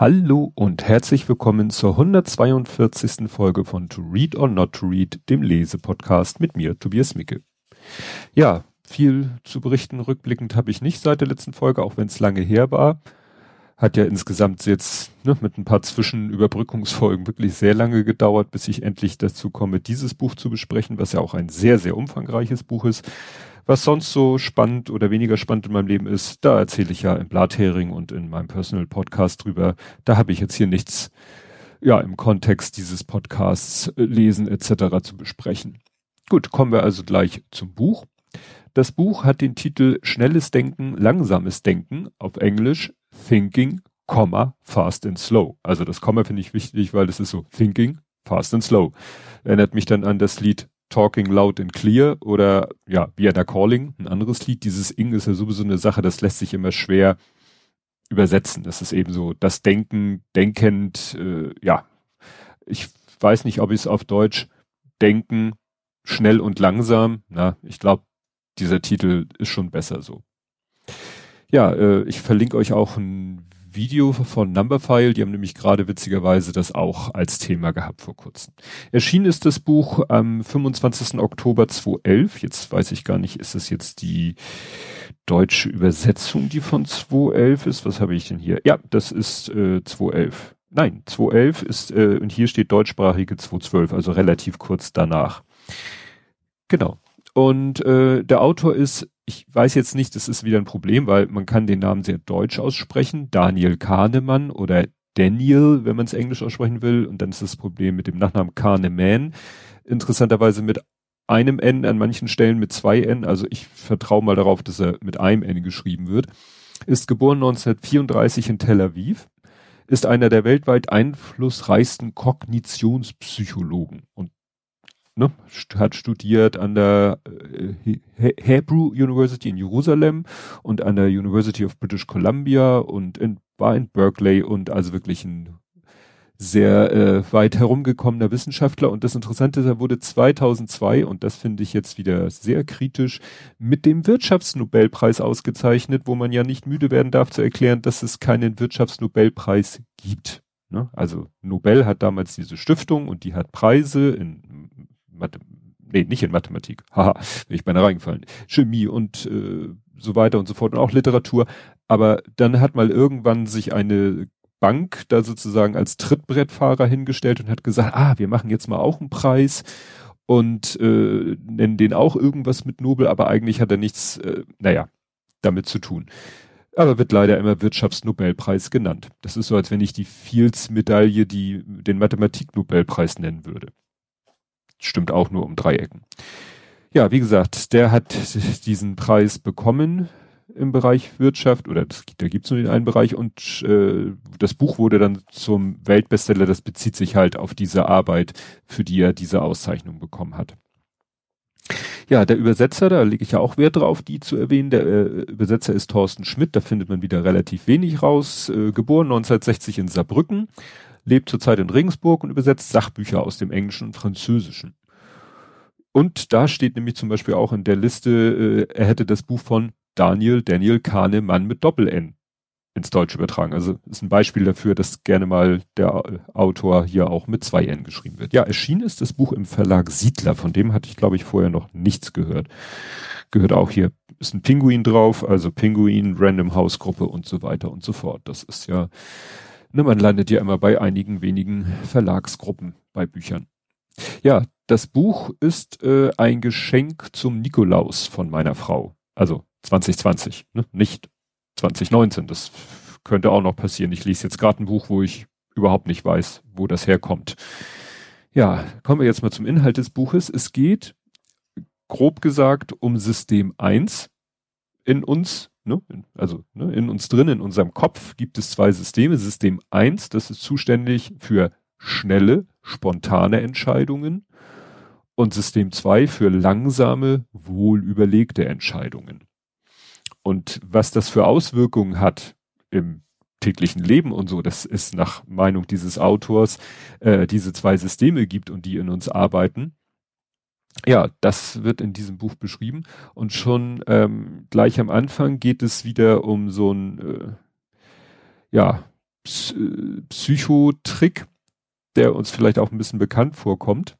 Hallo und herzlich willkommen zur 142. Folge von To Read or Not to Read, dem Lesepodcast mit mir, Tobias Micke. Ja, viel zu berichten rückblickend habe ich nicht seit der letzten Folge, auch wenn es lange her war. Hat ja insgesamt jetzt ne, mit ein paar Zwischenüberbrückungsfolgen wirklich sehr lange gedauert, bis ich endlich dazu komme, dieses Buch zu besprechen, was ja auch ein sehr, sehr umfangreiches Buch ist. Was sonst so spannend oder weniger spannend in meinem Leben ist, da erzähle ich ja im Blathering und in meinem Personal Podcast drüber. Da habe ich jetzt hier nichts, ja, im Kontext dieses Podcasts äh, lesen etc. zu besprechen. Gut, kommen wir also gleich zum Buch. Das Buch hat den Titel Schnelles Denken, langsames Denken auf Englisch Thinking, Fast and Slow. Also das Komma finde ich wichtig, weil das ist so Thinking, Fast and Slow. Erinnert mich dann an das Lied Talking Loud and Clear oder ja, Vienna Calling, ein anderes Lied. Dieses Ing ist ja sowieso eine Sache, das lässt sich immer schwer übersetzen. Das ist eben so das Denken, denkend, äh, ja. Ich weiß nicht, ob ich es auf Deutsch denken, schnell und langsam. Na, ich glaube, dieser Titel ist schon besser so. Ja, äh, ich verlinke euch auch ein Video von Numberphile, die haben nämlich gerade witzigerweise das auch als Thema gehabt vor kurzem. Erschienen ist das Buch am 25. Oktober 2011. Jetzt weiß ich gar nicht, ist es jetzt die deutsche Übersetzung, die von 2011 ist? Was habe ich denn hier? Ja, das ist äh, 2011. Nein, 2011 ist, äh, und hier steht deutschsprachige 2012, also relativ kurz danach. Genau. Und äh, der Autor ist ich weiß jetzt nicht, das ist wieder ein Problem, weil man kann den Namen sehr deutsch aussprechen, Daniel Kahnemann oder Daniel, wenn man es englisch aussprechen will, und dann ist das Problem mit dem Nachnamen Kahneman, interessanterweise mit einem N, an manchen Stellen mit zwei N, also ich vertraue mal darauf, dass er mit einem N geschrieben wird, ist geboren 1934 in Tel Aviv, ist einer der weltweit einflussreichsten Kognitionspsychologen. Und ne, hat studiert an der äh, Hebrew University in Jerusalem und an der University of British Columbia und in, war in Berkeley und also wirklich ein sehr äh, weit herumgekommener Wissenschaftler. Und das Interessante ist, er wurde 2002, und das finde ich jetzt wieder sehr kritisch, mit dem Wirtschaftsnobelpreis ausgezeichnet, wo man ja nicht müde werden darf zu erklären, dass es keinen Wirtschaftsnobelpreis gibt. Ne? Also Nobel hat damals diese Stiftung und die hat Preise in Mathe, nee, nicht in Mathematik, haha, bin ich beinahe reingefallen, Chemie und äh, so weiter und so fort und auch Literatur. Aber dann hat mal irgendwann sich eine Bank da sozusagen als Trittbrettfahrer hingestellt und hat gesagt, ah, wir machen jetzt mal auch einen Preis und äh, nennen den auch irgendwas mit Nobel, aber eigentlich hat er nichts, äh, naja, damit zu tun. Aber wird leider immer Wirtschaftsnobelpreis genannt. Das ist so, als wenn ich die Fields-Medaille, die den Mathematik-Nobelpreis nennen würde stimmt auch nur um Dreiecken. Ja, wie gesagt, der hat diesen Preis bekommen im Bereich Wirtschaft oder das, da gibt's nur den einen Bereich und äh, das Buch wurde dann zum Weltbestseller. Das bezieht sich halt auf diese Arbeit, für die er diese Auszeichnung bekommen hat. Ja, der Übersetzer, da lege ich ja auch Wert drauf, die zu erwähnen. Der äh, Übersetzer ist Thorsten Schmidt, da findet man wieder relativ wenig raus. Äh, geboren 1960 in Saarbrücken, lebt zurzeit in Regensburg und übersetzt Sachbücher aus dem Englischen und Französischen. Und da steht nämlich zum Beispiel auch in der Liste, äh, er hätte das Buch von Daniel, Daniel Kahnemann mit Doppel-N ins Deutsche übertragen. Also ist ein Beispiel dafür, dass gerne mal der Autor hier auch mit zwei N geschrieben wird. Ja, erschienen ist das Buch im Verlag Siedler, von dem hatte ich, glaube ich, vorher noch nichts gehört. Gehört auch hier, ist ein Pinguin drauf, also Pinguin, Random House Gruppe und so weiter und so fort. Das ist ja Ne, man landet ja immer bei einigen wenigen Verlagsgruppen bei Büchern. Ja, das Buch ist äh, ein Geschenk zum Nikolaus von meiner Frau. Also 2020, ne? nicht 2019. Das könnte auch noch passieren. Ich lese jetzt gerade ein Buch, wo ich überhaupt nicht weiß, wo das herkommt. Ja, kommen wir jetzt mal zum Inhalt des Buches. Es geht, grob gesagt, um System 1 in uns, ne, also ne, in uns drin, in unserem Kopf gibt es zwei Systeme. System 1, das ist zuständig für schnelle, spontane Entscheidungen und System 2 für langsame, wohlüberlegte Entscheidungen. Und was das für Auswirkungen hat im täglichen Leben und so, das ist nach Meinung dieses Autors, äh, diese zwei Systeme gibt und die in uns arbeiten, ja, das wird in diesem Buch beschrieben. Und schon ähm, gleich am Anfang geht es wieder um so ein, äh, ja, Psychotrick, der uns vielleicht auch ein bisschen bekannt vorkommt.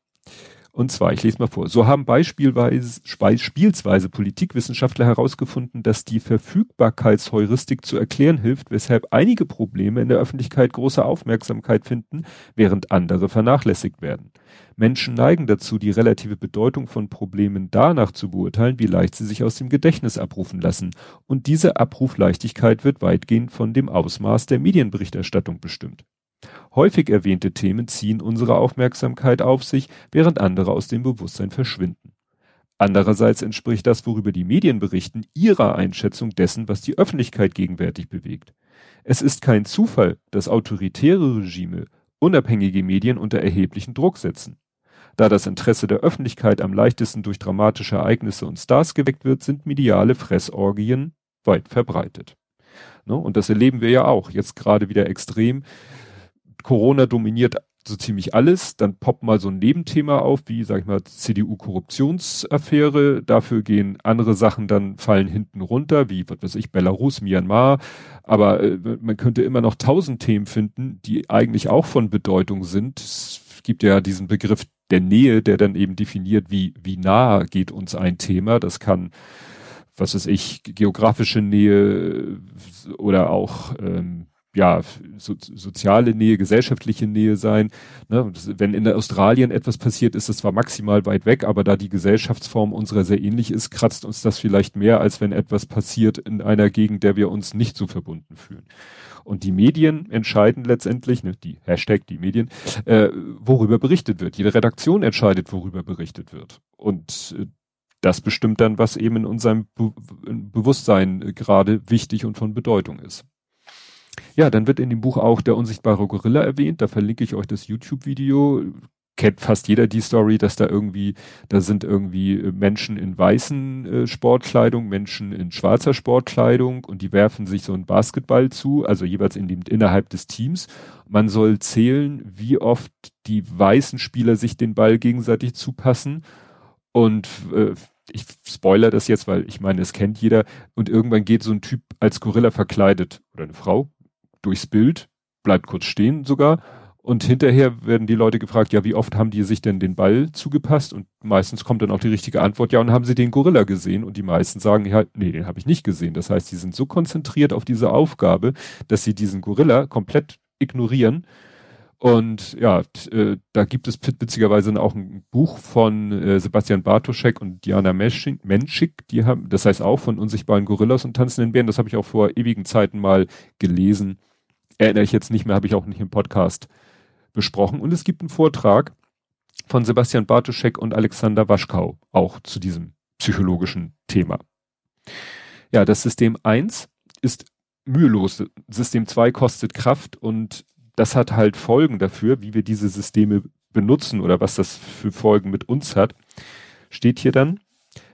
Und zwar, ich lese mal vor, so haben beispielsweise, Politikwissenschaftler herausgefunden, dass die Verfügbarkeitsheuristik zu erklären hilft, weshalb einige Probleme in der Öffentlichkeit große Aufmerksamkeit finden, während andere vernachlässigt werden. Menschen neigen dazu, die relative Bedeutung von Problemen danach zu beurteilen, wie leicht sie sich aus dem Gedächtnis abrufen lassen. Und diese Abrufleichtigkeit wird weitgehend von dem Ausmaß der Medienberichterstattung bestimmt. Häufig erwähnte Themen ziehen unsere Aufmerksamkeit auf sich, während andere aus dem Bewusstsein verschwinden. Andererseits entspricht das, worüber die Medien berichten, ihrer Einschätzung dessen, was die Öffentlichkeit gegenwärtig bewegt. Es ist kein Zufall, dass autoritäre Regime unabhängige Medien unter erheblichen Druck setzen. Da das Interesse der Öffentlichkeit am leichtesten durch dramatische Ereignisse und Stars geweckt wird, sind mediale Fressorgien weit verbreitet. Ne? Und das erleben wir ja auch jetzt gerade wieder extrem. Corona dominiert so ziemlich alles, dann poppt mal so ein Nebenthema auf, wie, sag ich mal, CDU-Korruptionsaffäre, dafür gehen andere Sachen dann, fallen hinten runter, wie, was weiß ich, Belarus, Myanmar, aber äh, man könnte immer noch tausend Themen finden, die eigentlich auch von Bedeutung sind. Es gibt ja diesen Begriff der Nähe, der dann eben definiert, wie, wie nah geht uns ein Thema, das kann was weiß ich, geografische Nähe oder auch ähm, ja, so, soziale Nähe, gesellschaftliche Nähe sein. Ne? Wenn in Australien etwas passiert, ist es zwar maximal weit weg, aber da die Gesellschaftsform unserer sehr ähnlich ist, kratzt uns das vielleicht mehr, als wenn etwas passiert in einer Gegend, der wir uns nicht so verbunden fühlen. Und die Medien entscheiden letztendlich, ne, die Hashtag, die Medien, äh, worüber berichtet wird. Jede Redaktion entscheidet, worüber berichtet wird. Und äh, das bestimmt dann, was eben in unserem Be Bewusstsein gerade wichtig und von Bedeutung ist. Ja, dann wird in dem Buch auch der unsichtbare Gorilla erwähnt. Da verlinke ich euch das YouTube-Video. Kennt fast jeder die Story, dass da irgendwie, da sind irgendwie äh, Menschen in weißen äh, Sportkleidung, Menschen in schwarzer Sportkleidung und die werfen sich so einen Basketball zu, also jeweils in dem, innerhalb des Teams. Man soll zählen, wie oft die weißen Spieler sich den Ball gegenseitig zupassen und äh, ich spoiler das jetzt, weil ich meine, es kennt jeder. Und irgendwann geht so ein Typ als Gorilla verkleidet oder eine Frau durchs Bild, bleibt kurz stehen sogar. Und hinterher werden die Leute gefragt, ja, wie oft haben die sich denn den Ball zugepasst? Und meistens kommt dann auch die richtige Antwort, ja, und haben sie den Gorilla gesehen? Und die meisten sagen, ja, nee, den habe ich nicht gesehen. Das heißt, die sind so konzentriert auf diese Aufgabe, dass sie diesen Gorilla komplett ignorieren und ja, äh, da gibt es witzigerweise auch ein Buch von äh, Sebastian Bartoschek und Diana Menschik, die haben, das heißt auch von unsichtbaren Gorillas und tanzenden Bären, das habe ich auch vor ewigen Zeiten mal gelesen. Erinnere ich jetzt nicht mehr, habe ich auch nicht im Podcast besprochen. Und es gibt einen Vortrag von Sebastian Bartoschek und Alexander Waschkau, auch zu diesem psychologischen Thema. Ja, das System 1 ist mühelos. System 2 kostet Kraft und das hat halt Folgen dafür, wie wir diese Systeme benutzen oder was das für Folgen mit uns hat. Steht hier dann,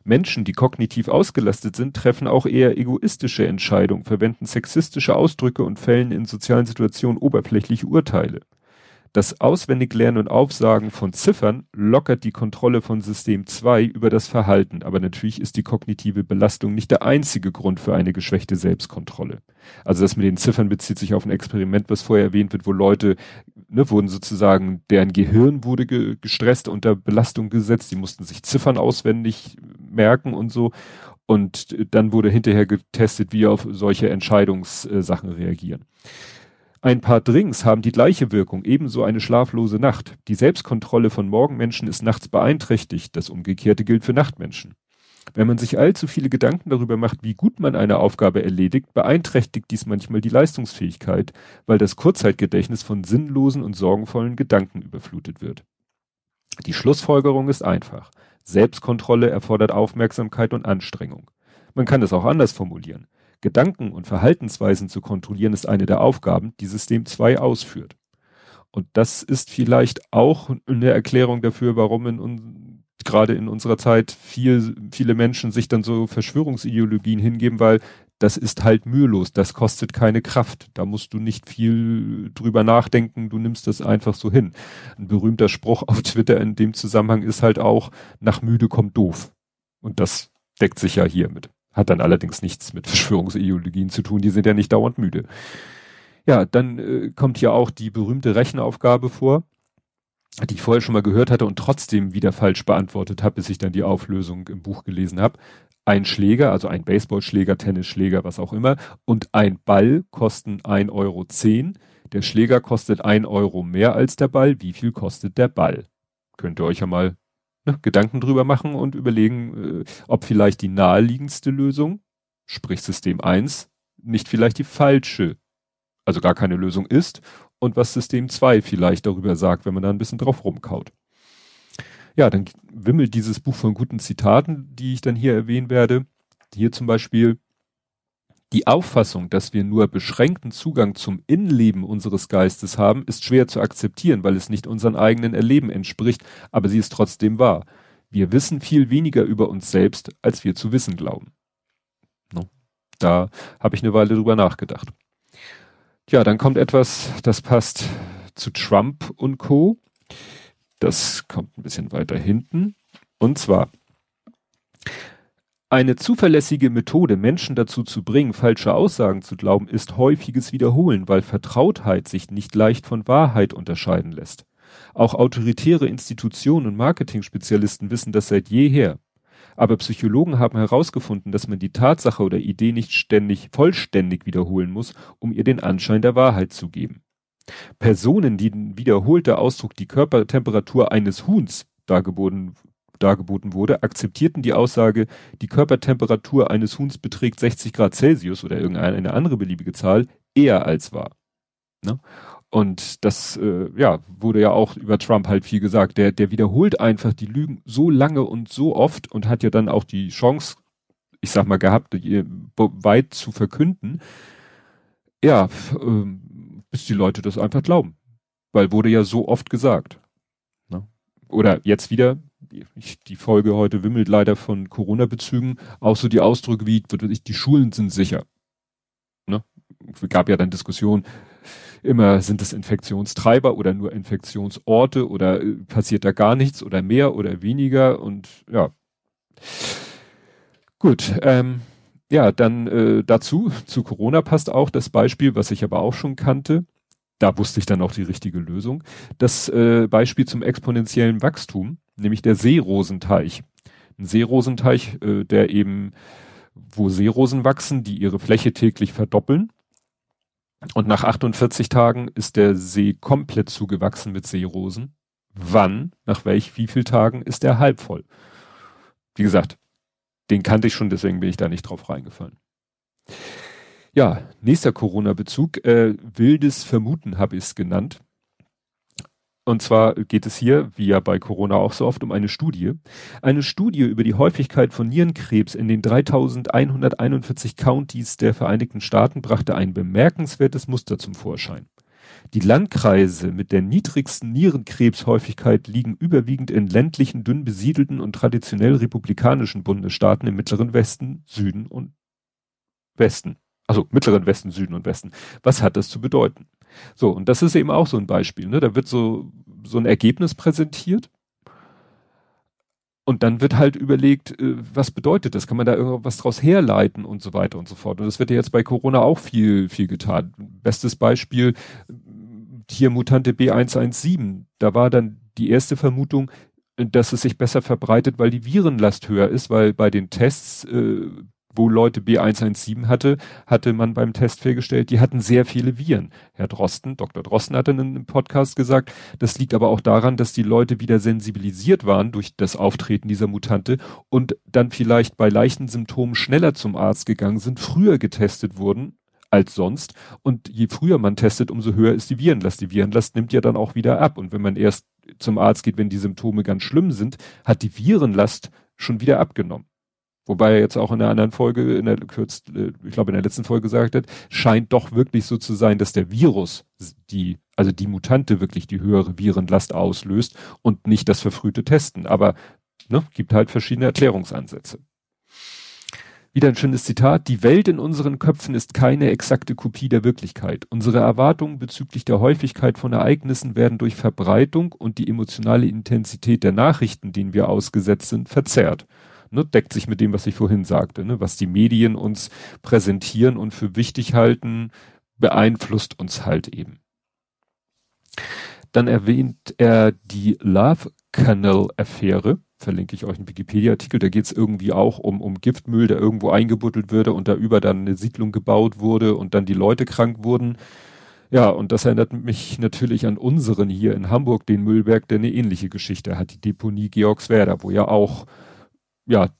Menschen, die kognitiv ausgelastet sind, treffen auch eher egoistische Entscheidungen, verwenden sexistische Ausdrücke und fällen in sozialen Situationen oberflächliche Urteile. Das Auswendiglernen und Aufsagen von Ziffern lockert die Kontrolle von System 2 über das Verhalten, aber natürlich ist die kognitive Belastung nicht der einzige Grund für eine geschwächte Selbstkontrolle. Also das mit den Ziffern bezieht sich auf ein Experiment, was vorher erwähnt wird, wo Leute, ne, wurden sozusagen, deren Gehirn wurde ge gestresst, unter Belastung gesetzt, die mussten sich Ziffern auswendig merken und so. Und dann wurde hinterher getestet, wie auf solche Entscheidungssachen reagieren. Ein paar Drinks haben die gleiche Wirkung, ebenso eine schlaflose Nacht. Die Selbstkontrolle von Morgenmenschen ist nachts beeinträchtigt, das Umgekehrte gilt für Nachtmenschen. Wenn man sich allzu viele Gedanken darüber macht, wie gut man eine Aufgabe erledigt, beeinträchtigt dies manchmal die Leistungsfähigkeit, weil das Kurzzeitgedächtnis von sinnlosen und sorgenvollen Gedanken überflutet wird. Die Schlussfolgerung ist einfach. Selbstkontrolle erfordert Aufmerksamkeit und Anstrengung. Man kann es auch anders formulieren. Gedanken und Verhaltensweisen zu kontrollieren, ist eine der Aufgaben, die System 2 ausführt. Und das ist vielleicht auch eine Erklärung dafür, warum in gerade in unserer Zeit viel, viele Menschen sich dann so Verschwörungsideologien hingeben, weil das ist halt mühelos, das kostet keine Kraft. Da musst du nicht viel drüber nachdenken, du nimmst das einfach so hin. Ein berühmter Spruch auf Twitter in dem Zusammenhang ist halt auch, nach müde kommt doof. Und das deckt sich ja hiermit. Hat dann allerdings nichts mit Verschwörungsideologien zu tun, die sind ja nicht dauernd müde. Ja, dann äh, kommt hier auch die berühmte Rechenaufgabe vor, die ich vorher schon mal gehört hatte und trotzdem wieder falsch beantwortet habe, bis ich dann die Auflösung im Buch gelesen habe. Ein Schläger, also ein Baseballschläger, Tennisschläger, was auch immer, und ein Ball kosten 1,10 Euro. Der Schläger kostet ein Euro mehr als der Ball. Wie viel kostet der Ball? Könnt ihr euch ja mal ne, Gedanken drüber machen und überlegen, äh, ob vielleicht die naheliegendste Lösung, sprich System 1, nicht vielleicht die falsche, also gar keine Lösung ist und was System 2 vielleicht darüber sagt, wenn man da ein bisschen drauf rumkaut. Ja, dann wimmelt dieses Buch von guten Zitaten, die ich dann hier erwähnen werde. Hier zum Beispiel, die Auffassung, dass wir nur beschränkten Zugang zum Innenleben unseres Geistes haben, ist schwer zu akzeptieren, weil es nicht unseren eigenen Erleben entspricht, aber sie ist trotzdem wahr. Wir wissen viel weniger über uns selbst, als wir zu wissen glauben. No. Da habe ich eine Weile drüber nachgedacht. Ja, dann kommt etwas, das passt zu Trump und Co. Das kommt ein bisschen weiter hinten. Und zwar, eine zuverlässige Methode, Menschen dazu zu bringen, falsche Aussagen zu glauben, ist häufiges Wiederholen, weil Vertrautheit sich nicht leicht von Wahrheit unterscheiden lässt. Auch autoritäre Institutionen und Marketing-Spezialisten wissen das seit jeher. Aber Psychologen haben herausgefunden, dass man die Tatsache oder Idee nicht ständig vollständig wiederholen muss, um ihr den Anschein der Wahrheit zu geben. Personen, die wiederholter Ausdruck die Körpertemperatur eines Huhns dargeboten dargeboten wurde, akzeptierten die Aussage, die Körpertemperatur eines Huhns beträgt 60 Grad Celsius oder irgendeine andere beliebige Zahl, eher als wahr. Ne? Und das, äh, ja, wurde ja auch über Trump halt viel gesagt. Der, der wiederholt einfach die Lügen so lange und so oft und hat ja dann auch die Chance, ich sag mal, gehabt, weit zu verkünden. Ja, äh, bis die Leute das einfach glauben. Weil wurde ja so oft gesagt. Ne? Oder jetzt wieder, die Folge heute wimmelt leider von Corona-Bezügen, auch so die Ausdrücke wie, die Schulen sind sicher. Ne? Es gab ja dann Diskussionen, immer sind es Infektionstreiber oder nur Infektionsorte oder äh, passiert da gar nichts oder mehr oder weniger und ja. Gut, ähm, ja, dann äh, dazu, zu Corona passt auch das Beispiel, was ich aber auch schon kannte. Da wusste ich dann auch die richtige Lösung. Das äh, Beispiel zum exponentiellen Wachstum nämlich der Seerosenteich. Ein Seerosenteich, äh, der eben, wo Seerosen wachsen, die ihre Fläche täglich verdoppeln. Und nach 48 Tagen ist der See komplett zugewachsen mit Seerosen. Wann, nach welch, wie viel Tagen ist er halb voll? Wie gesagt, den kannte ich schon, deswegen bin ich da nicht drauf reingefallen. Ja, nächster Corona-Bezug, äh, wildes Vermuten habe ich es genannt. Und zwar geht es hier, wie ja bei Corona auch so oft, um eine Studie. Eine Studie über die Häufigkeit von Nierenkrebs in den 3141 Countys der Vereinigten Staaten brachte ein bemerkenswertes Muster zum Vorschein. Die Landkreise mit der niedrigsten Nierenkrebshäufigkeit liegen überwiegend in ländlichen, dünn besiedelten und traditionell republikanischen Bundesstaaten im mittleren Westen, Süden und Westen. Also mittleren Westen, Süden und Westen. Was hat das zu bedeuten? So, und das ist eben auch so ein Beispiel. Ne? Da wird so, so ein Ergebnis präsentiert. Und dann wird halt überlegt, äh, was bedeutet das? Kann man da irgendwas draus herleiten und so weiter und so fort. Und das wird ja jetzt bei Corona auch viel, viel getan. Bestes Beispiel, hier Mutante B117. Da war dann die erste Vermutung, dass es sich besser verbreitet, weil die Virenlast höher ist, weil bei den Tests äh, wo Leute B117 hatte, hatte man beim Test festgestellt, die hatten sehr viele Viren. Herr Drosten, Dr. Drosten hatte in einem Podcast gesagt, das liegt aber auch daran, dass die Leute wieder sensibilisiert waren durch das Auftreten dieser Mutante und dann vielleicht bei leichten Symptomen schneller zum Arzt gegangen sind, früher getestet wurden als sonst. Und je früher man testet, umso höher ist die Virenlast. Die Virenlast nimmt ja dann auch wieder ab. Und wenn man erst zum Arzt geht, wenn die Symptome ganz schlimm sind, hat die Virenlast schon wieder abgenommen. Wobei er jetzt auch in einer anderen Folge, in der kürzt, äh, ich glaube in der letzten Folge gesagt hat, scheint doch wirklich so zu sein, dass der Virus die, also die Mutante wirklich die höhere Virenlast auslöst und nicht das verfrühte Testen. Aber ne, gibt halt verschiedene Erklärungsansätze. Wieder ein schönes Zitat. Die Welt in unseren Köpfen ist keine exakte Kopie der Wirklichkeit. Unsere Erwartungen bezüglich der Häufigkeit von Ereignissen werden durch Verbreitung und die emotionale Intensität der Nachrichten, denen wir ausgesetzt sind, verzerrt ne, deckt sich mit dem, was ich vorhin sagte, ne, was die Medien uns präsentieren und für wichtig halten, beeinflusst uns halt eben. Dann erwähnt er die Love Canal Affäre, verlinke ich euch einen Wikipedia-Artikel, da geht es irgendwie auch um, um Giftmüll, der irgendwo eingebuddelt würde und da über dann eine Siedlung gebaut wurde und dann die Leute krank wurden. Ja, und das erinnert mich natürlich an unseren hier in Hamburg, den Müllberg, der eine ähnliche Geschichte hat, die Deponie Georgswerder, wo ja auch, ja,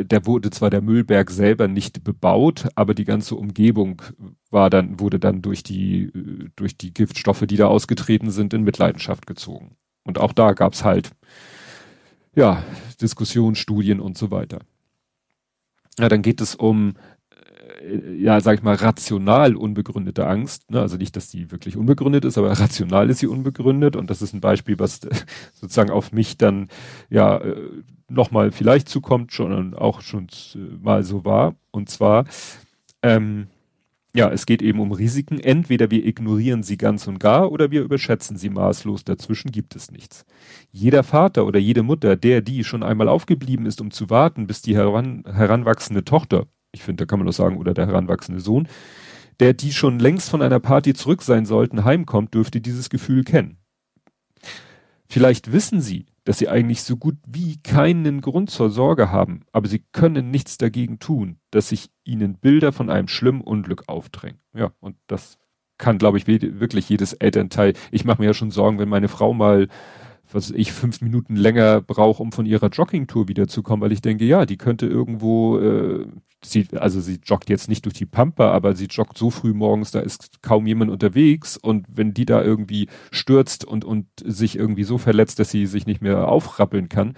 der wurde zwar der Müllberg selber nicht bebaut, aber die ganze Umgebung war dann, wurde dann durch die, durch die Giftstoffe, die da ausgetreten sind, in Mitleidenschaft gezogen. Und auch da gab's halt, ja, Diskussionen, Studien und so weiter. Ja, dann geht es um äh, ja, sag ich mal, rational unbegründete Angst. Ne? Also nicht, dass die wirklich unbegründet ist, aber rational ist sie unbegründet. Und das ist ein Beispiel, was sozusagen auf mich dann ja äh, nochmal vielleicht zukommt, schon auch schon mal so war. Und zwar, ähm, ja, es geht eben um Risiken. Entweder wir ignorieren sie ganz und gar oder wir überschätzen sie maßlos. Dazwischen gibt es nichts. Jeder Vater oder jede Mutter, der die schon einmal aufgeblieben ist, um zu warten, bis die heran, heranwachsende Tochter ich finde, da kann man doch sagen, oder der heranwachsende Sohn, der die schon längst von einer Party zurück sein sollten, heimkommt, dürfte dieses Gefühl kennen. Vielleicht wissen sie, dass sie eigentlich so gut wie keinen Grund zur Sorge haben, aber sie können nichts dagegen tun, dass sich ihnen Bilder von einem schlimmen Unglück aufdrängen. Ja, und das kann, glaube ich, wirklich jedes Elternteil. Ich mache mir ja schon Sorgen, wenn meine Frau mal was ich fünf Minuten länger brauche, um von ihrer Joggingtour wiederzukommen, weil ich denke, ja, die könnte irgendwo, äh, sie, also sie joggt jetzt nicht durch die Pampa, aber sie joggt so früh morgens, da ist kaum jemand unterwegs und wenn die da irgendwie stürzt und, und sich irgendwie so verletzt, dass sie sich nicht mehr aufrappeln kann,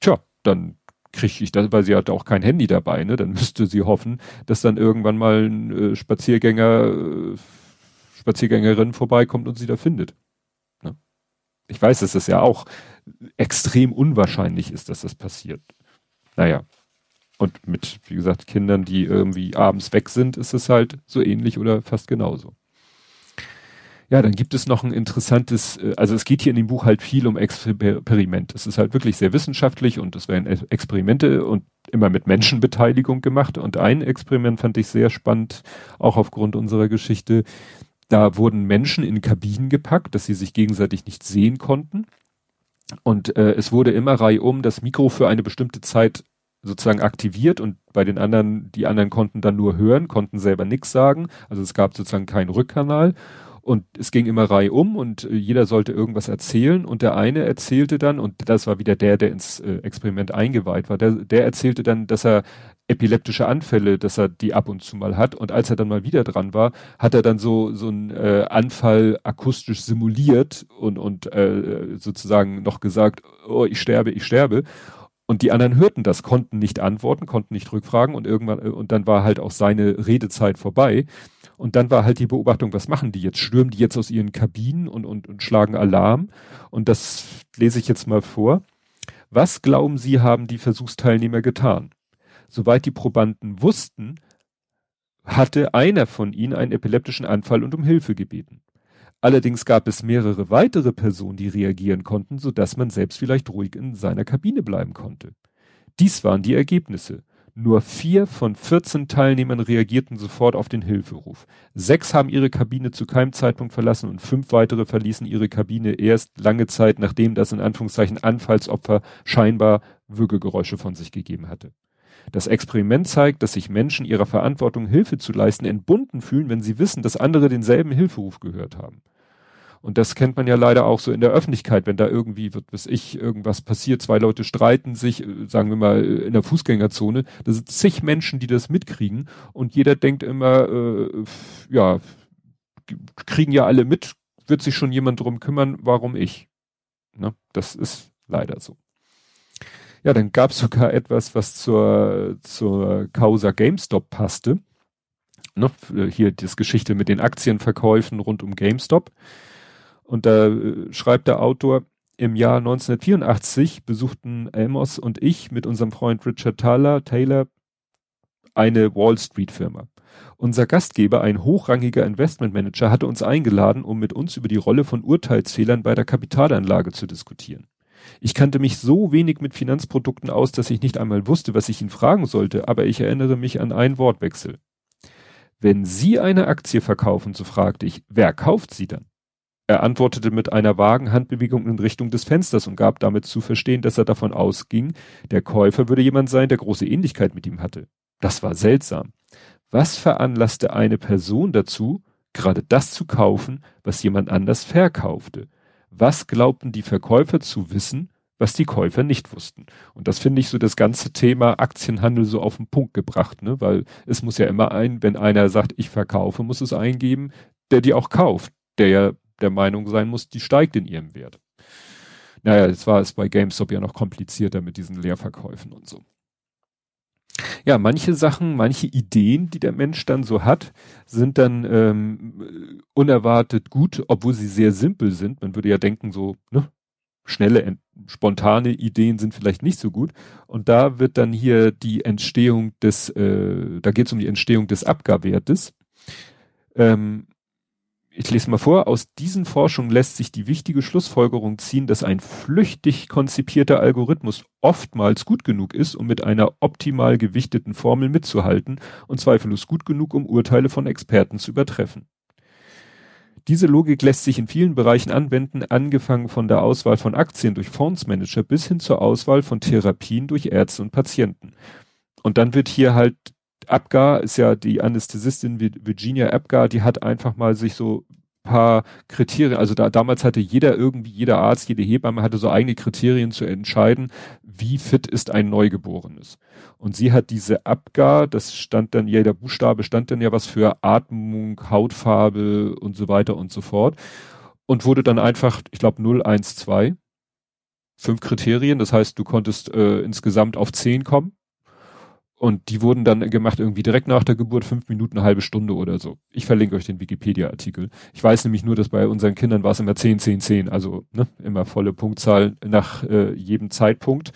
tja, dann kriege ich das, weil sie hat auch kein Handy dabei, ne? Dann müsste sie hoffen, dass dann irgendwann mal ein äh, Spaziergänger, äh, Spaziergängerin vorbeikommt und sie da findet ich weiß, dass das ja auch extrem unwahrscheinlich ist, dass das passiert. Naja. Und mit, wie gesagt, Kindern, die irgendwie abends weg sind, ist es halt so ähnlich oder fast genauso. Ja, dann gibt es noch ein interessantes, äh, also es geht hier in dem Buch halt viel um Experiment. Es ist halt wirklich sehr wissenschaftlich und es werden Experimente und immer mit Menschenbeteiligung gemacht. Und ein Experiment fand ich sehr spannend, auch aufgrund unserer Geschichte. Da wurden Menschen in Kabinen gepackt, dass sie sich gegenseitig nicht sehen konnten. Und äh, es wurde immer reihum das Mikro für eine bestimmte Zeit sozusagen aktiviert und bei den anderen, die anderen konnten dann nur hören, konnten selber nichts sagen. Also es gab sozusagen keinen Rückkanal. Und es ging immer Reihe um und äh, jeder sollte irgendwas erzählen und der eine erzählte dann, und das war wieder der, der ins äh, Experiment eingeweiht war, der, der erzählte dann, dass er epileptische Anfälle, dass er die ab und zu mal hat. Und als er dann mal wieder dran war, hat er dann so so einen äh, Anfall akustisch simuliert und und äh, sozusagen noch gesagt, oh ich sterbe, ich sterbe. Und die anderen hörten das, konnten nicht antworten, konnten nicht rückfragen und irgendwann äh, und dann war halt auch seine Redezeit vorbei. Und dann war halt die Beobachtung, was machen die jetzt? Stürmen die jetzt aus ihren Kabinen und, und, und schlagen Alarm? Und das lese ich jetzt mal vor. Was glauben Sie, haben die Versuchsteilnehmer getan? Soweit die Probanden wussten, hatte einer von ihnen einen epileptischen Anfall und um Hilfe gebeten. Allerdings gab es mehrere weitere Personen, die reagieren konnten, so dass man selbst vielleicht ruhig in seiner Kabine bleiben konnte. Dies waren die Ergebnisse. Nur vier von 14 Teilnehmern reagierten sofort auf den Hilferuf. Sechs haben ihre Kabine zu keinem Zeitpunkt verlassen und fünf weitere verließen ihre Kabine erst lange Zeit, nachdem das in Anführungszeichen Anfallsopfer scheinbar Würgegeräusche von sich gegeben hatte. Das Experiment zeigt, dass sich Menschen ihrer Verantwortung Hilfe zu leisten entbunden fühlen, wenn sie wissen, dass andere denselben Hilferuf gehört haben. Und das kennt man ja leider auch so in der Öffentlichkeit, wenn da irgendwie, wird was ich, irgendwas passiert, zwei Leute streiten sich, äh, sagen wir mal, äh, in der Fußgängerzone, da sind zig Menschen, die das mitkriegen und jeder denkt immer, äh, ja, kriegen ja alle mit, wird sich schon jemand drum kümmern, warum ich? Ne? Das ist leider so. Ja, dann gab es sogar etwas, was zur, zur Causa GameStop passte. Ne? Hier das Geschichte mit den Aktienverkäufen rund um GameStop. Und da äh, schreibt der Autor, im Jahr 1984 besuchten Amos und ich mit unserem Freund Richard Taylor, Taylor eine Wall Street Firma. Unser Gastgeber, ein hochrangiger Investmentmanager, hatte uns eingeladen, um mit uns über die Rolle von Urteilsfehlern bei der Kapitalanlage zu diskutieren. Ich kannte mich so wenig mit Finanzprodukten aus, dass ich nicht einmal wusste, was ich ihn fragen sollte, aber ich erinnere mich an einen Wortwechsel. wenn Sie eine Aktie verkaufen, so fragte ich, wer kauft sie dann? Er antwortete mit einer vagen Handbewegung in Richtung des Fensters und gab damit zu verstehen, dass er davon ausging, der Käufer würde jemand sein, der große Ähnlichkeit mit ihm hatte. Das war seltsam. Was veranlasste eine Person dazu, gerade das zu kaufen, was jemand anders verkaufte? Was glaubten die Verkäufer zu wissen, was die Käufer nicht wussten? Und das finde ich so das ganze Thema Aktienhandel so auf den Punkt gebracht, ne? Weil es muss ja immer ein, wenn einer sagt, ich verkaufe, muss es eingeben, der die auch kauft, der ja der Meinung sein muss, die steigt in ihrem Wert. Naja, jetzt war es bei GameStop ja noch komplizierter mit diesen Leerverkäufen und so. Ja, manche Sachen, manche Ideen, die der Mensch dann so hat, sind dann ähm, unerwartet gut, obwohl sie sehr simpel sind. Man würde ja denken, so ne, schnelle, spontane Ideen sind vielleicht nicht so gut. Und da wird dann hier die Entstehung des, äh, da geht es um die Entstehung des Abgabewertes. Ähm, ich lese mal vor, aus diesen Forschungen lässt sich die wichtige Schlussfolgerung ziehen, dass ein flüchtig konzipierter Algorithmus oftmals gut genug ist, um mit einer optimal gewichteten Formel mitzuhalten und zweifellos gut genug, um Urteile von Experten zu übertreffen. Diese Logik lässt sich in vielen Bereichen anwenden, angefangen von der Auswahl von Aktien durch Fondsmanager bis hin zur Auswahl von Therapien durch Ärzte und Patienten. Und dann wird hier halt Apgar ist ja die Anästhesistin Virginia Apgar, die hat einfach mal sich so paar Kriterien, also da damals hatte jeder irgendwie, jeder Arzt, jede Hebamme hatte so eigene Kriterien zu entscheiden, wie fit ist ein Neugeborenes. Und sie hat diese Apgar, das stand dann, jeder Buchstabe stand dann ja was für Atmung, Hautfarbe und so weiter und so fort. Und wurde dann einfach, ich glaube 0, 1, 2. Fünf Kriterien, das heißt, du konntest äh, insgesamt auf zehn kommen. Und die wurden dann gemacht irgendwie direkt nach der Geburt, fünf Minuten, eine halbe Stunde oder so. Ich verlinke euch den Wikipedia-Artikel. Ich weiß nämlich nur, dass bei unseren Kindern war es immer 10, 10, 10, also ne, immer volle Punktzahl nach äh, jedem Zeitpunkt.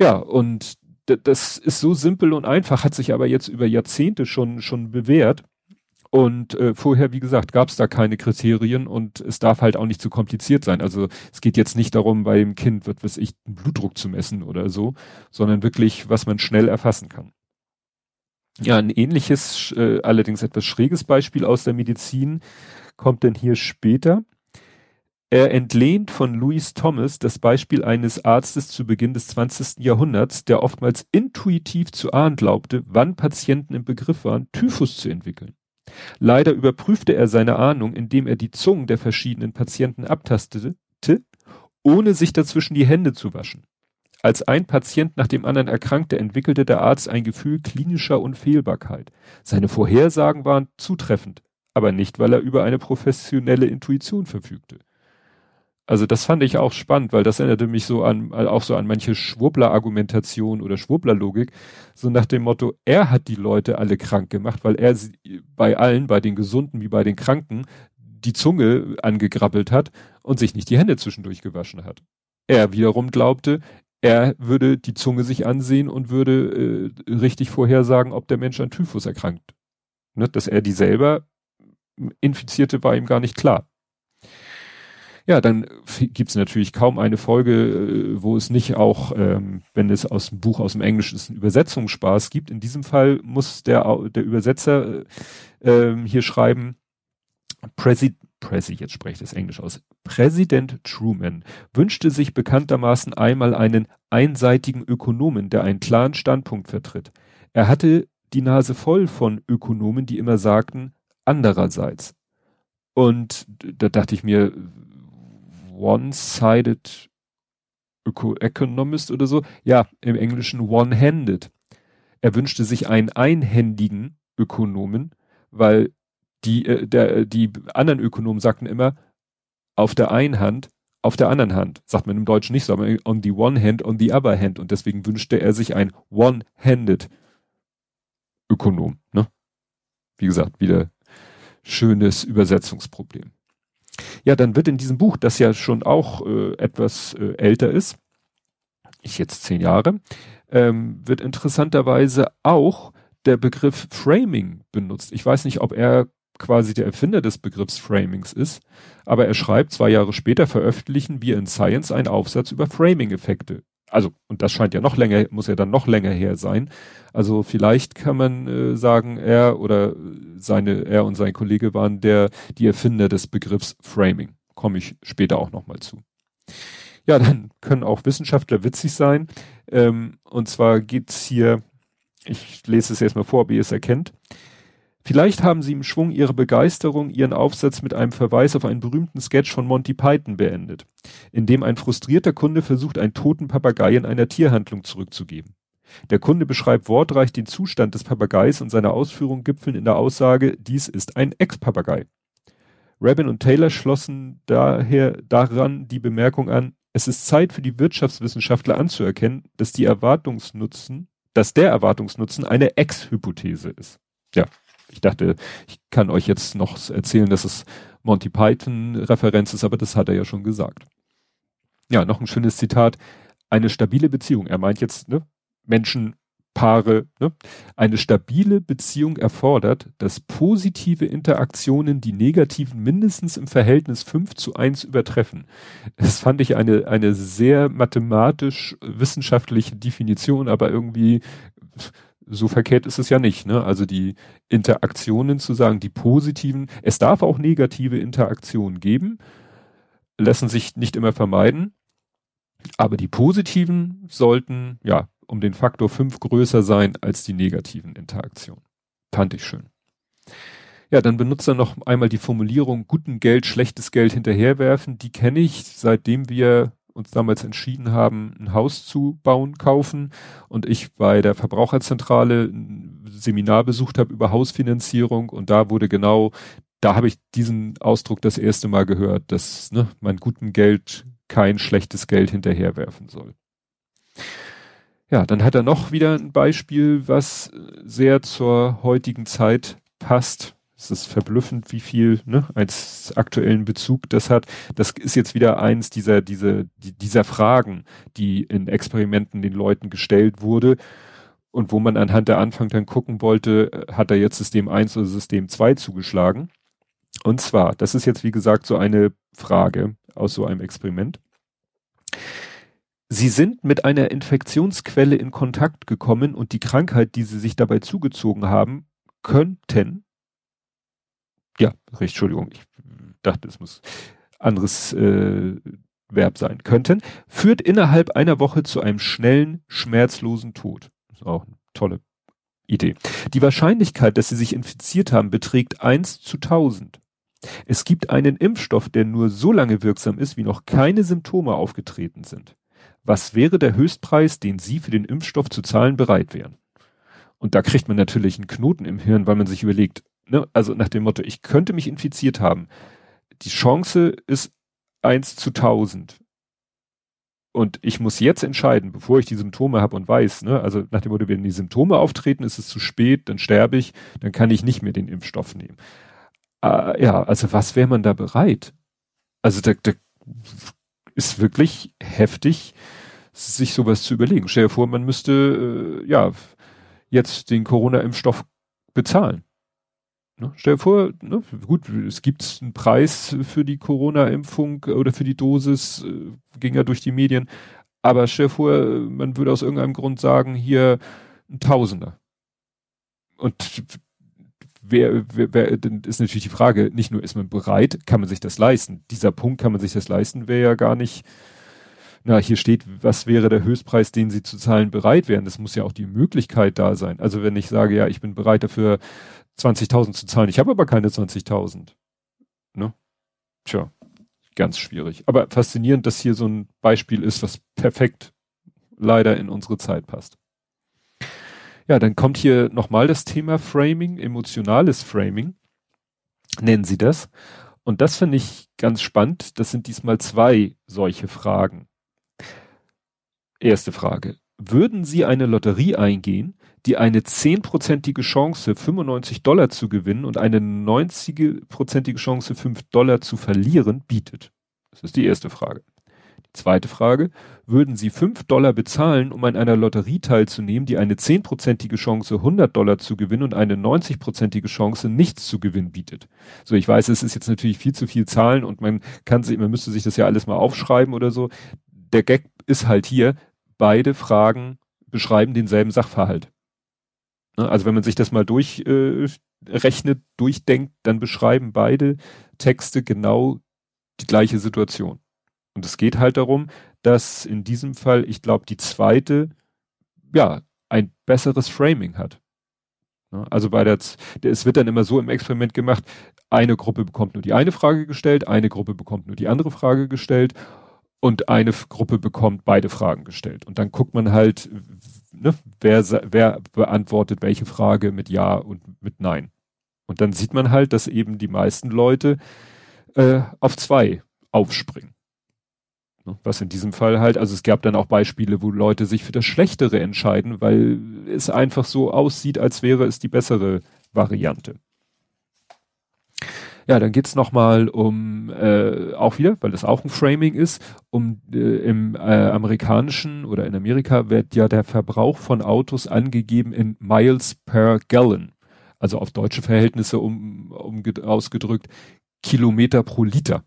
Ja, und das ist so simpel und einfach, hat sich aber jetzt über Jahrzehnte schon, schon bewährt. Und äh, vorher, wie gesagt, gab es da keine Kriterien und es darf halt auch nicht zu kompliziert sein. Also es geht jetzt nicht darum, bei dem Kind wird was ich einen Blutdruck zu messen oder so, sondern wirklich, was man schnell erfassen kann. Ja, ein ähnliches, äh, allerdings etwas schräges Beispiel aus der Medizin kommt denn hier später. Er entlehnt von Louis Thomas das Beispiel eines Arztes zu Beginn des 20. Jahrhunderts, der oftmals intuitiv zu ahnen glaubte, wann Patienten im Begriff waren, Typhus zu entwickeln. Leider überprüfte er seine Ahnung, indem er die Zungen der verschiedenen Patienten abtastete, ohne sich dazwischen die Hände zu waschen. Als ein Patient nach dem anderen erkrankte, entwickelte der Arzt ein Gefühl klinischer Unfehlbarkeit. Seine Vorhersagen waren zutreffend, aber nicht, weil er über eine professionelle Intuition verfügte. Also das fand ich auch spannend, weil das erinnerte mich so an, auch so an manche Schwurbler-Argumentation oder Schwurbler-Logik. So nach dem Motto, er hat die Leute alle krank gemacht, weil er sie, bei allen, bei den Gesunden wie bei den Kranken, die Zunge angegrabbelt hat und sich nicht die Hände zwischendurch gewaschen hat. Er wiederum glaubte, er würde die Zunge sich ansehen und würde äh, richtig vorhersagen, ob der Mensch an Typhus erkrankt. Ne? Dass er die selber infizierte, war ihm gar nicht klar. Ja, dann gibt es natürlich kaum eine Folge, äh, wo es nicht auch, ähm, wenn es aus dem Buch aus dem Englischen ist, einen Übersetzungsspaß gibt. In diesem Fall muss der, der Übersetzer äh, äh, hier schreiben, President, Presi, jetzt spreche ich das Englisch aus. Präsident Truman wünschte sich bekanntermaßen einmal einen einseitigen Ökonomen, der einen klaren Standpunkt vertritt. Er hatte die Nase voll von Ökonomen, die immer sagten, andererseits. Und da dachte ich mir, one-sided Economist oder so. Ja, im Englischen one-handed. Er wünschte sich einen einhändigen Ökonomen, weil die, äh, der, die anderen Ökonomen sagten immer, auf der einen Hand, auf der anderen Hand. Sagt man im Deutschen nicht so, aber on the one hand, on the other hand. Und deswegen wünschte er sich ein one-handed Ökonom. Ne? Wie gesagt, wieder schönes Übersetzungsproblem. Ja, dann wird in diesem Buch, das ja schon auch äh, etwas äh, älter ist, ich jetzt zehn Jahre, ähm, wird interessanterweise auch der Begriff Framing benutzt. Ich weiß nicht, ob er quasi der Erfinder des Begriffs Framings ist, aber er schreibt, zwei Jahre später veröffentlichen wir in Science einen Aufsatz über Framing-Effekte. Also, und das scheint ja noch länger, muss ja dann noch länger her sein. Also vielleicht kann man äh, sagen, er oder seine, er und sein Kollege waren der, die Erfinder des Begriffs Framing. Komme ich später auch nochmal zu. Ja, dann können auch Wissenschaftler witzig sein. Ähm, und zwar geht's hier, ich lese es erstmal vor, ob ihr es erkennt. Vielleicht haben sie im Schwung ihrer Begeisterung ihren Aufsatz mit einem Verweis auf einen berühmten Sketch von Monty Python beendet, in dem ein frustrierter Kunde versucht, einen toten Papagei in einer Tierhandlung zurückzugeben. Der Kunde beschreibt wortreich den Zustand des Papageis und seine Ausführungen gipfeln in der Aussage, dies ist ein Ex-Papagei. Rabin und Taylor schlossen daher daran die Bemerkung an, es ist Zeit für die Wirtschaftswissenschaftler anzuerkennen, dass die Erwartungsnutzen, dass der Erwartungsnutzen eine Ex-Hypothese ist. Ja, ich dachte, ich kann euch jetzt noch erzählen, dass es Monty Python Referenz ist, aber das hat er ja schon gesagt. Ja, noch ein schönes Zitat. Eine stabile Beziehung. Er meint jetzt, ne, Menschen, Paare, ne? Eine stabile Beziehung erfordert, dass positive Interaktionen die negativen mindestens im Verhältnis 5 zu 1 übertreffen. Das fand ich eine, eine sehr mathematisch wissenschaftliche Definition, aber irgendwie so verkehrt ist es ja nicht. Ne? Also die Interaktionen zu sagen, die positiven, es darf auch negative Interaktionen geben, lassen sich nicht immer vermeiden, aber die positiven sollten ja um den Faktor 5 größer sein als die negativen Interaktionen. Fand ich schön. Ja, dann benutzt er noch einmal die Formulierung guten Geld, schlechtes Geld hinterherwerfen. Die kenne ich, seitdem wir uns damals entschieden haben, ein Haus zu bauen, kaufen und ich bei der Verbraucherzentrale ein Seminar besucht habe über Hausfinanzierung und da wurde genau, da habe ich diesen Ausdruck das erste Mal gehört, dass ne, man guten Geld kein schlechtes Geld hinterherwerfen soll. Ja, dann hat er noch wieder ein Beispiel, was sehr zur heutigen Zeit passt. Es ist verblüffend, wie viel ne, als aktuellen Bezug das hat. Das ist jetzt wieder eins dieser, dieser, dieser Fragen, die in Experimenten den Leuten gestellt wurde und wo man anhand der Anfang dann gucken wollte, äh, hat er jetzt System 1 oder System 2 zugeschlagen. Und zwar, das ist jetzt wie gesagt so eine Frage aus so einem Experiment. Sie sind mit einer Infektionsquelle in Kontakt gekommen und die Krankheit, die sie sich dabei zugezogen haben, könnten ja, recht, Entschuldigung, ich dachte, es muss anderes äh, Verb sein könnten, führt innerhalb einer Woche zu einem schnellen, schmerzlosen Tod. Ist auch eine tolle Idee. Die Wahrscheinlichkeit, dass sie sich infiziert haben, beträgt 1 zu 1000. Es gibt einen Impfstoff, der nur so lange wirksam ist, wie noch keine Symptome aufgetreten sind. Was wäre der Höchstpreis, den Sie für den Impfstoff zu zahlen bereit wären? Und da kriegt man natürlich einen Knoten im Hirn, weil man sich überlegt, ne, also nach dem Motto, ich könnte mich infiziert haben. Die Chance ist eins zu tausend. Und ich muss jetzt entscheiden, bevor ich die Symptome habe und weiß, ne, also nach dem Motto, wenn die Symptome auftreten, ist es zu spät, dann sterbe ich, dann kann ich nicht mehr den Impfstoff nehmen. Äh, ja, also was wäre man da bereit? Also da, da ist wirklich heftig, sich sowas zu überlegen. Stell dir vor, man müsste äh, ja jetzt den Corona-Impfstoff bezahlen. Ne? Stell dir vor, ne, gut, es gibt einen Preis für die Corona-Impfung oder für die Dosis, äh, ging ja durch die Medien, aber stell dir vor, man würde aus irgendeinem Grund sagen, hier ein Tausender. Und wer, wer, wer ist natürlich die Frage, nicht nur ist man bereit, kann man sich das leisten. Dieser Punkt, kann man sich das leisten, wäre ja gar nicht, na, hier steht, was wäre der Höchstpreis, den sie zu zahlen bereit wären. Das muss ja auch die Möglichkeit da sein. Also wenn ich sage, ja, ich bin bereit dafür 20.000 zu zahlen. Ich habe aber keine 20.000. Ne? Tja, ganz schwierig. Aber faszinierend, dass hier so ein Beispiel ist, was perfekt leider in unsere Zeit passt. Ja, dann kommt hier nochmal das Thema Framing, emotionales Framing, nennen sie das. Und das finde ich ganz spannend. Das sind diesmal zwei solche Fragen. Erste Frage. Würden Sie eine Lotterie eingehen, die eine zehnprozentige Chance, 95 Dollar zu gewinnen und eine 90-prozentige Chance, 5 Dollar zu verlieren, bietet? Das ist die erste Frage. Die zweite Frage, würden Sie 5 Dollar bezahlen, um an einer Lotterie teilzunehmen, die eine zehnprozentige Chance, 100 Dollar zu gewinnen und eine 90-prozentige Chance, nichts zu gewinnen bietet? So, ich weiß, es ist jetzt natürlich viel zu viel Zahlen und man kann sich, man müsste sich das ja alles mal aufschreiben oder so. Der Gag ist halt hier, beide Fragen beschreiben denselben Sachverhalt. Ne, also wenn man sich das mal durchrechnet, äh, durchdenkt, dann beschreiben beide Texte genau die gleiche Situation. Und es geht halt darum, dass in diesem Fall, ich glaube, die zweite, ja, ein besseres Framing hat. Ne, also bei der, es wird dann immer so im Experiment gemacht, eine Gruppe bekommt nur die eine Frage gestellt, eine Gruppe bekommt nur die andere Frage gestellt und eine Gruppe bekommt beide Fragen gestellt. Und dann guckt man halt, ne, wer, wer beantwortet welche Frage mit Ja und mit Nein. Und dann sieht man halt, dass eben die meisten Leute äh, auf zwei aufspringen. Ne, was in diesem Fall halt, also es gab dann auch Beispiele, wo Leute sich für das Schlechtere entscheiden, weil es einfach so aussieht, als wäre es die bessere Variante. Ja, dann geht's nochmal um, äh, auch wieder, weil das auch ein Framing ist, um äh, im äh, amerikanischen oder in Amerika wird ja der Verbrauch von Autos angegeben in Miles per Gallon. Also auf deutsche Verhältnisse um, um ausgedrückt, Kilometer pro Liter.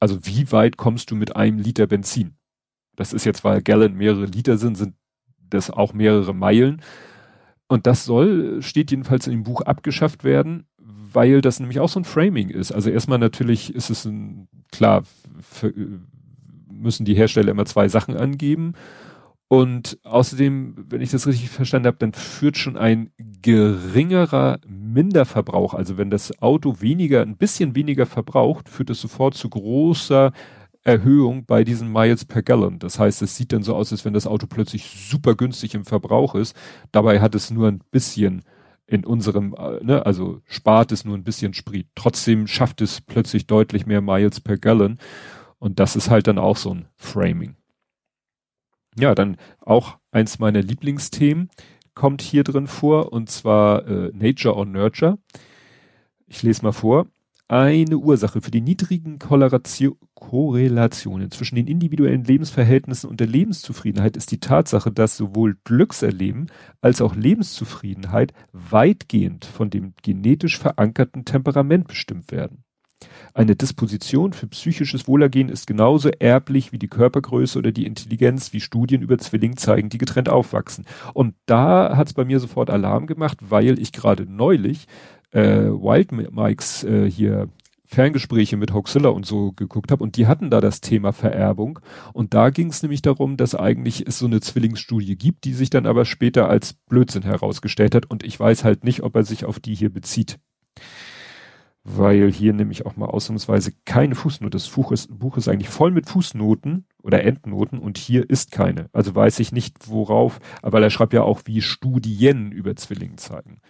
Also wie weit kommst du mit einem Liter Benzin? Das ist jetzt, weil Gallon mehrere Liter sind, sind das auch mehrere Meilen. Und das soll, steht jedenfalls in dem Buch, abgeschafft werden, weil das nämlich auch so ein Framing ist. Also erstmal natürlich ist es ein, klar, für, müssen die Hersteller immer zwei Sachen angeben. Und außerdem, wenn ich das richtig verstanden habe, dann führt schon ein geringerer Minderverbrauch, also wenn das Auto weniger, ein bisschen weniger verbraucht, führt es sofort zu großer Erhöhung bei diesen Miles per Gallon. Das heißt, es sieht dann so aus, als wenn das Auto plötzlich super günstig im Verbrauch ist. Dabei hat es nur ein bisschen in unserem, äh, ne, also spart es nur ein bisschen Sprit. Trotzdem schafft es plötzlich deutlich mehr Miles per Gallon. Und das ist halt dann auch so ein Framing. Ja, dann auch eins meiner Lieblingsthemen kommt hier drin vor, und zwar äh, Nature or Nurture. Ich lese mal vor. Eine Ursache für die niedrigen Korrelation, Korrelationen zwischen den individuellen Lebensverhältnissen und der Lebenszufriedenheit ist die Tatsache, dass sowohl Glückserleben als auch Lebenszufriedenheit weitgehend von dem genetisch verankerten Temperament bestimmt werden. Eine Disposition für psychisches Wohlergehen ist genauso erblich wie die Körpergröße oder die Intelligenz, wie Studien über Zwillinge zeigen, die getrennt aufwachsen. Und da hat es bei mir sofort Alarm gemacht, weil ich gerade neulich äh, Wild Mikes äh, hier Ferngespräche mit Hoaxilla und so geguckt habe und die hatten da das Thema Vererbung und da ging es nämlich darum, dass eigentlich es so eine Zwillingsstudie gibt, die sich dann aber später als Blödsinn herausgestellt hat und ich weiß halt nicht, ob er sich auf die hier bezieht. Weil hier nämlich auch mal ausnahmsweise keine Fußnote. Das Buch ist, Buch ist eigentlich voll mit Fußnoten oder Endnoten und hier ist keine. Also weiß ich nicht worauf, aber er schreibt ja auch, wie Studien über Zwillinge zeigen.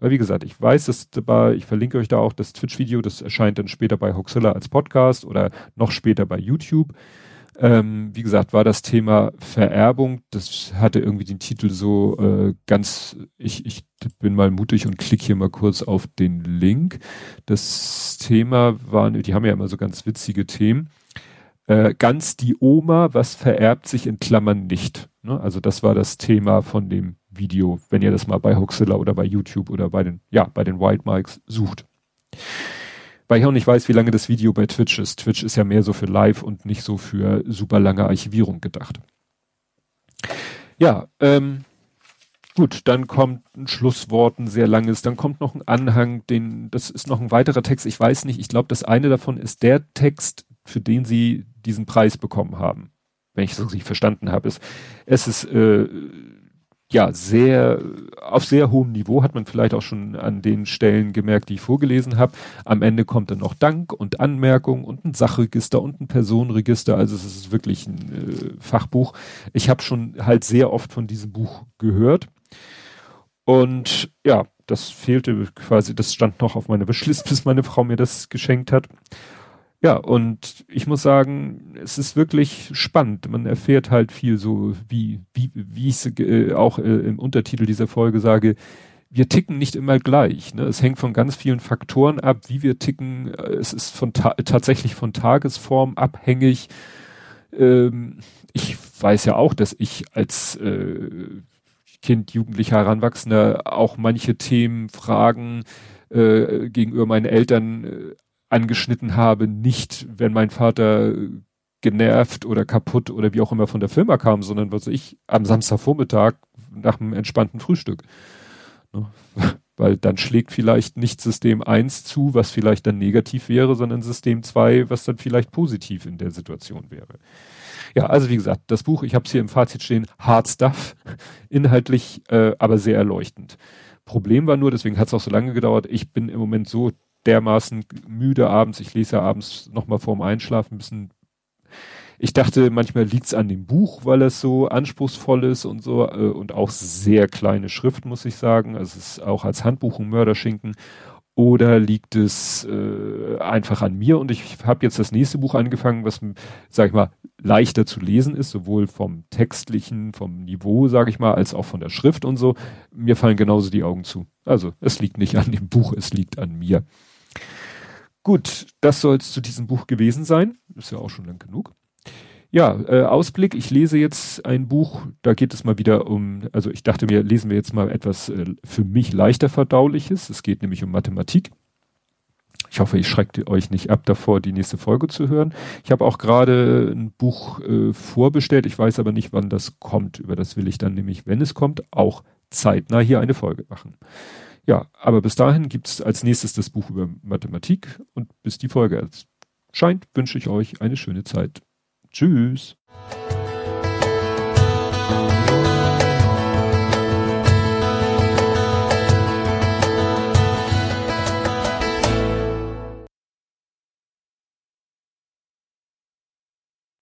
Weil wie gesagt, ich weiß, dass dabei, ich verlinke euch da auch das Twitch-Video, das erscheint dann später bei Hoxilla als Podcast oder noch später bei YouTube. Ähm, wie gesagt, war das Thema Vererbung, das hatte irgendwie den Titel so äh, ganz, ich, ich bin mal mutig und klicke hier mal kurz auf den Link. Das Thema waren, die haben ja immer so ganz witzige Themen. Äh, ganz die Oma, was vererbt sich in Klammern nicht. Ne? Also das war das Thema von dem Video, wenn ihr das mal bei Hoxilla oder bei YouTube oder bei den, ja, bei den Wild Mikes sucht. Weil ich auch nicht weiß, wie lange das Video bei Twitch ist. Twitch ist ja mehr so für live und nicht so für super lange Archivierung gedacht. Ja, ähm, gut, dann kommt ein Schlusswort, ein sehr langes, dann kommt noch ein Anhang, den, das ist noch ein weiterer Text, ich weiß nicht, ich glaube, das eine davon ist der Text, für den sie diesen Preis bekommen haben. Wenn ich es richtig verstanden habe. Es, es ist äh, ja, sehr, auf sehr hohem Niveau hat man vielleicht auch schon an den Stellen gemerkt, die ich vorgelesen habe. Am Ende kommt dann noch Dank und Anmerkung und ein Sachregister und ein Personenregister. Also es ist wirklich ein äh, Fachbuch. Ich habe schon halt sehr oft von diesem Buch gehört. Und ja, das fehlte quasi, das stand noch auf meiner Wishlist, bis meine Frau mir das geschenkt hat. Ja, und ich muss sagen, es ist wirklich spannend. Man erfährt halt viel so, wie, wie, wie ich äh, auch äh, im Untertitel dieser Folge sage, wir ticken nicht immer gleich. Ne? Es hängt von ganz vielen Faktoren ab, wie wir ticken. Es ist von ta tatsächlich von Tagesform abhängig. Ähm, ich weiß ja auch, dass ich als äh, Kind, Jugendlicher, Heranwachsender auch manche Themen, Fragen äh, gegenüber meinen Eltern äh, angeschnitten habe, nicht, wenn mein Vater genervt oder kaputt oder wie auch immer von der Firma kam, sondern was ich am Samstagvormittag nach einem entspannten Frühstück. Ne? Weil dann schlägt vielleicht nicht System 1 zu, was vielleicht dann negativ wäre, sondern System 2, was dann vielleicht positiv in der Situation wäre. Ja, also wie gesagt, das Buch, ich habe es hier im Fazit stehen, Hard Stuff, inhaltlich äh, aber sehr erleuchtend. Problem war nur, deswegen hat es auch so lange gedauert, ich bin im Moment so dermaßen müde abends, ich lese ja abends nochmal vorm Einschlafen ein bisschen ich dachte, manchmal liegt's an dem Buch, weil es so anspruchsvoll ist und so äh, und auch sehr kleine Schrift, muss ich sagen. Also es ist auch als Handbuch ein Mörderschinken. Oder liegt es äh, einfach an mir? Und ich habe jetzt das nächste Buch angefangen, was, sag ich mal, leichter zu lesen ist, sowohl vom textlichen, vom Niveau, sag ich mal, als auch von der Schrift und so. Mir fallen genauso die Augen zu. Also es liegt nicht an dem Buch, es liegt an mir. Gut, das soll es zu diesem Buch gewesen sein. Ist ja auch schon lang genug. Ja, äh, Ausblick. Ich lese jetzt ein Buch, da geht es mal wieder um, also ich dachte mir, lesen wir jetzt mal etwas äh, für mich leichter verdauliches. Es geht nämlich um Mathematik. Ich hoffe, ich schrecke euch nicht ab davor, die nächste Folge zu hören. Ich habe auch gerade ein Buch äh, vorbestellt. Ich weiß aber nicht, wann das kommt. Über das will ich dann nämlich, wenn es kommt, auch zeitnah hier eine Folge machen. Ja, aber bis dahin gibt es als nächstes das Buch über Mathematik und bis die Folge erscheint, wünsche ich euch eine schöne Zeit. Tschüss.